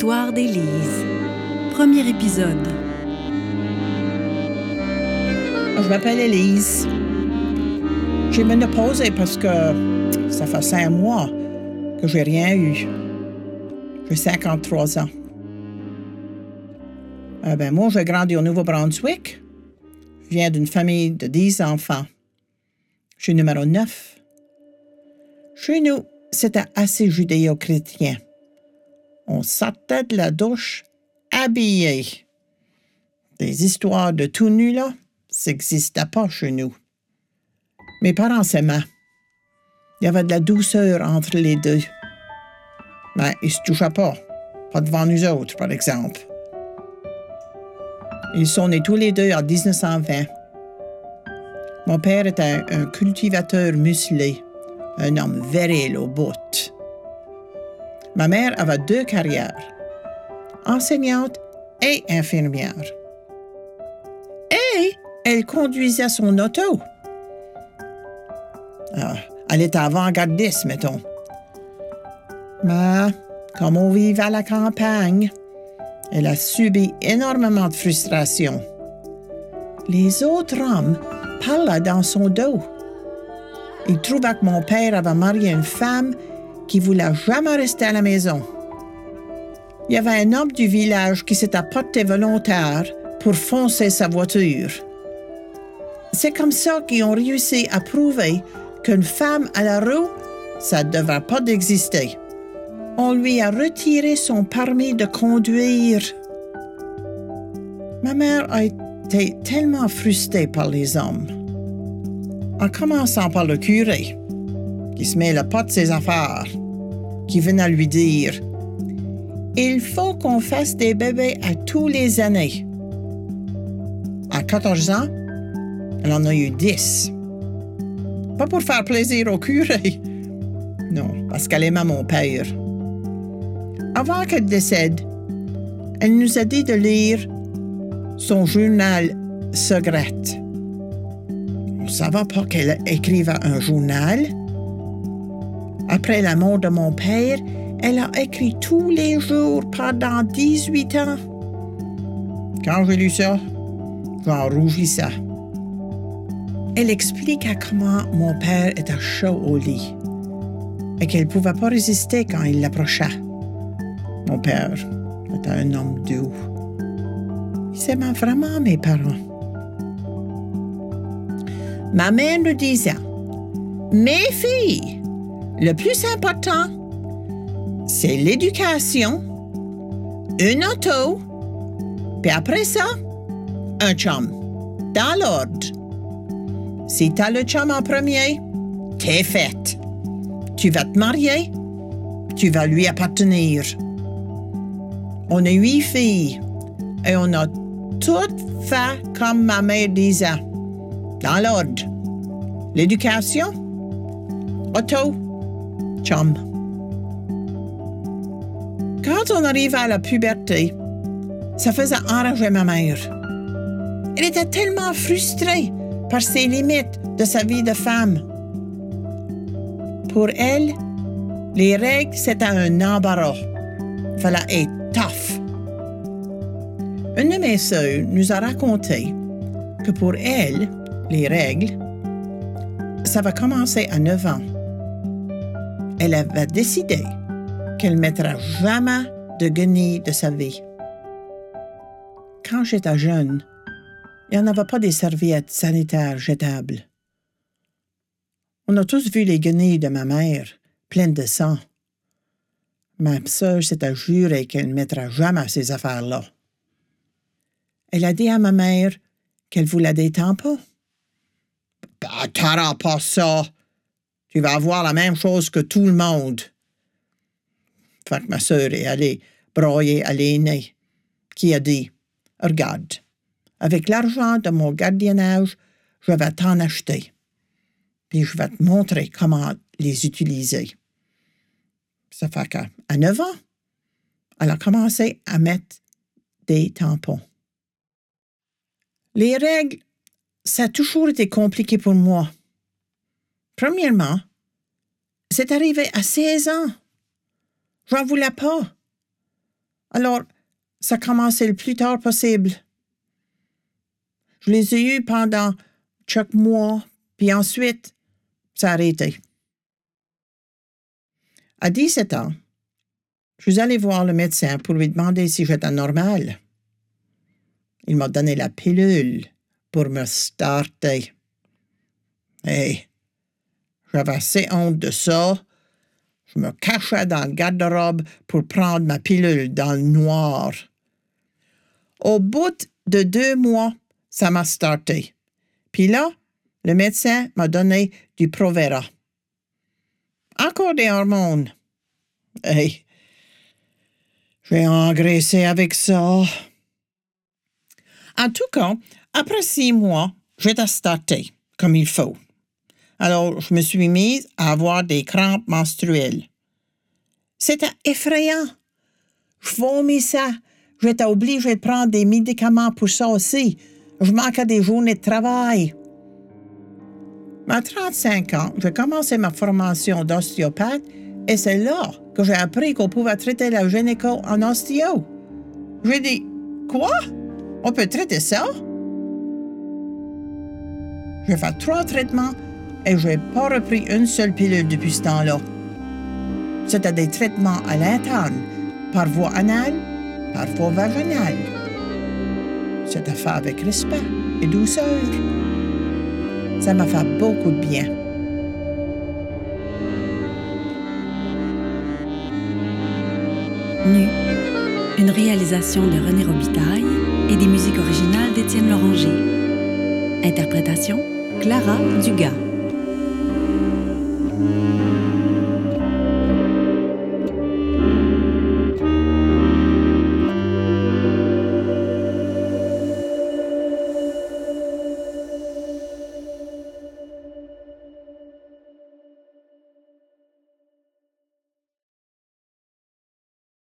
L'histoire d'Élise. Premier épisode. Je m'appelle Élise. J'ai ménopausé parce que ça fait cinq mois que j'ai rien eu. J'ai 53 ans. Euh, ben, moi, j'ai grandi au Nouveau-Brunswick. Je viens d'une famille de 10 enfants. Je suis numéro 9. Chez nous, c'était assez judéo-chrétien. On sortait de la douche habillé. Des histoires de tout nu, là, ça n'existait pas chez nous. Mes parents s'aimaient. Il y avait de la douceur entre les deux. Mais ils se touchaient pas. Pas devant nous autres, par exemple. Ils sont nés tous les deux en 1920. Mon père était un cultivateur musclé, un homme viril au bout. Ma mère avait deux carrières, enseignante et infirmière. Et elle conduisait son auto. Ah, elle était avant-gardiste, mettons. Mais, comme on vivait à la campagne, elle a subi énormément de frustration. Les autres hommes parlaient dans son dos. Ils trouvaient que mon père avait marié une femme qui voulait jamais rester à la maison. Il y avait un homme du village qui s'était porté volontaire pour foncer sa voiture. C'est comme ça qu'ils ont réussi à prouver qu'une femme à la roue, ça ne devrait pas d'exister. On lui a retiré son permis de conduire. Ma mère a été tellement frustrée par les hommes. En commençant par le curé, qui se met le pas de ses affaires, qui venait lui dire Il faut qu'on fasse des bébés à tous les années. À 14 ans, elle en a eu 10. Pas pour faire plaisir au curé. Non, parce qu'elle aimait mon père. Avant qu'elle décède, elle nous a dit de lire son journal secret. On ne savait pas qu'elle écrivait un journal. Après la mort de mon père, elle a écrit tous les jours pendant 18 ans. Quand j'ai lu ça, j'en rougissais. Elle expliqua comment mon père était chaud au lit et qu'elle ne pouvait pas résister quand il l'approcha. Mon père était un homme doux. Il aimait vraiment mes parents. Ma mère nous disait, Mes filles, le plus important, c'est l'éducation, une auto, puis après ça, un chum, dans l'ordre. Si t'as le chum en premier, t'es faite. Tu vas te marier, tu vas lui appartenir. On est huit filles et on a toutes fait comme ma mère disait, dans l'ordre. L'éducation, auto, chum. Quand on arrive à la puberté, ça faisait enrager ma mère. Elle était tellement frustrée par ses limites de sa vie de femme. Pour elle, les règles, c'était un embarras. Fallait être tough. Une de mes sœurs nous a raconté que pour elle, les règles, ça va commencer à 9 ans. Elle avait décidé qu'elle ne mettra jamais de guenilles de sa vie. Quand j'étais jeune, il n'y en avait pas des serviettes sanitaires jetables. On a tous vu les guenilles de ma mère, pleines de sang. Ma sœur s'était jurée qu'elle ne mettra jamais ces affaires-là. Elle a dit à ma mère qu'elle voulait des tampons. Bah, t'auras pas ça. Tu vas avoir la même chose que tout le monde. Fait que ma sœur est allée broyer à l'aîné, qui a dit Regarde, avec l'argent de mon gardiennage, je vais t'en acheter. Puis je vais te montrer comment les utiliser. Ça fait qu'à 9 ans, elle a commencé à mettre des tampons. Les règles, ça a toujours été compliqué pour moi. Premièrement, c'est arrivé à 16 ans. J'en voulais pas. Alors, ça commençait le plus tard possible. Je les ai eus pendant chaque mois, puis ensuite, ça a arrêté. À 17 ans, je suis allé voir le médecin pour lui demander si j'étais normal. Il m'a donné la pilule pour me starter. Hey, j'avais assez honte de ça. Je me cachais dans le garde-robe pour prendre ma pilule dans le noir. Au bout de deux mois, ça m'a starté. Puis là, le médecin m'a donné du Provera. Encore des hormones. Hey, j'ai engraissé avec ça. En tout cas, après six mois, j'étais starté comme il faut. Alors, je me suis mise à avoir des crampes menstruelles. C'était effrayant. Je vomissais. J'étais obligée de prendre des médicaments pour ça aussi. Je manquais des journées de travail. À 35 ans, j'ai commencé ma formation d'ostéopathe et c'est là que j'ai appris qu'on pouvait traiter la gynéco en ostéo. J'ai dit Quoi? On peut traiter ça? J'ai fait trois traitements et je n'ai pas repris une seule pilule depuis ce temps-là. C'était des traitements à l'interne, par voie anale, par voie vaginale. C'était fait avec respect et douceur. Ça m'a fait beaucoup de bien. Nu, une réalisation de René Robitaille et des musiques originales d'Étienne Loranger. Interprétation Clara Dugas.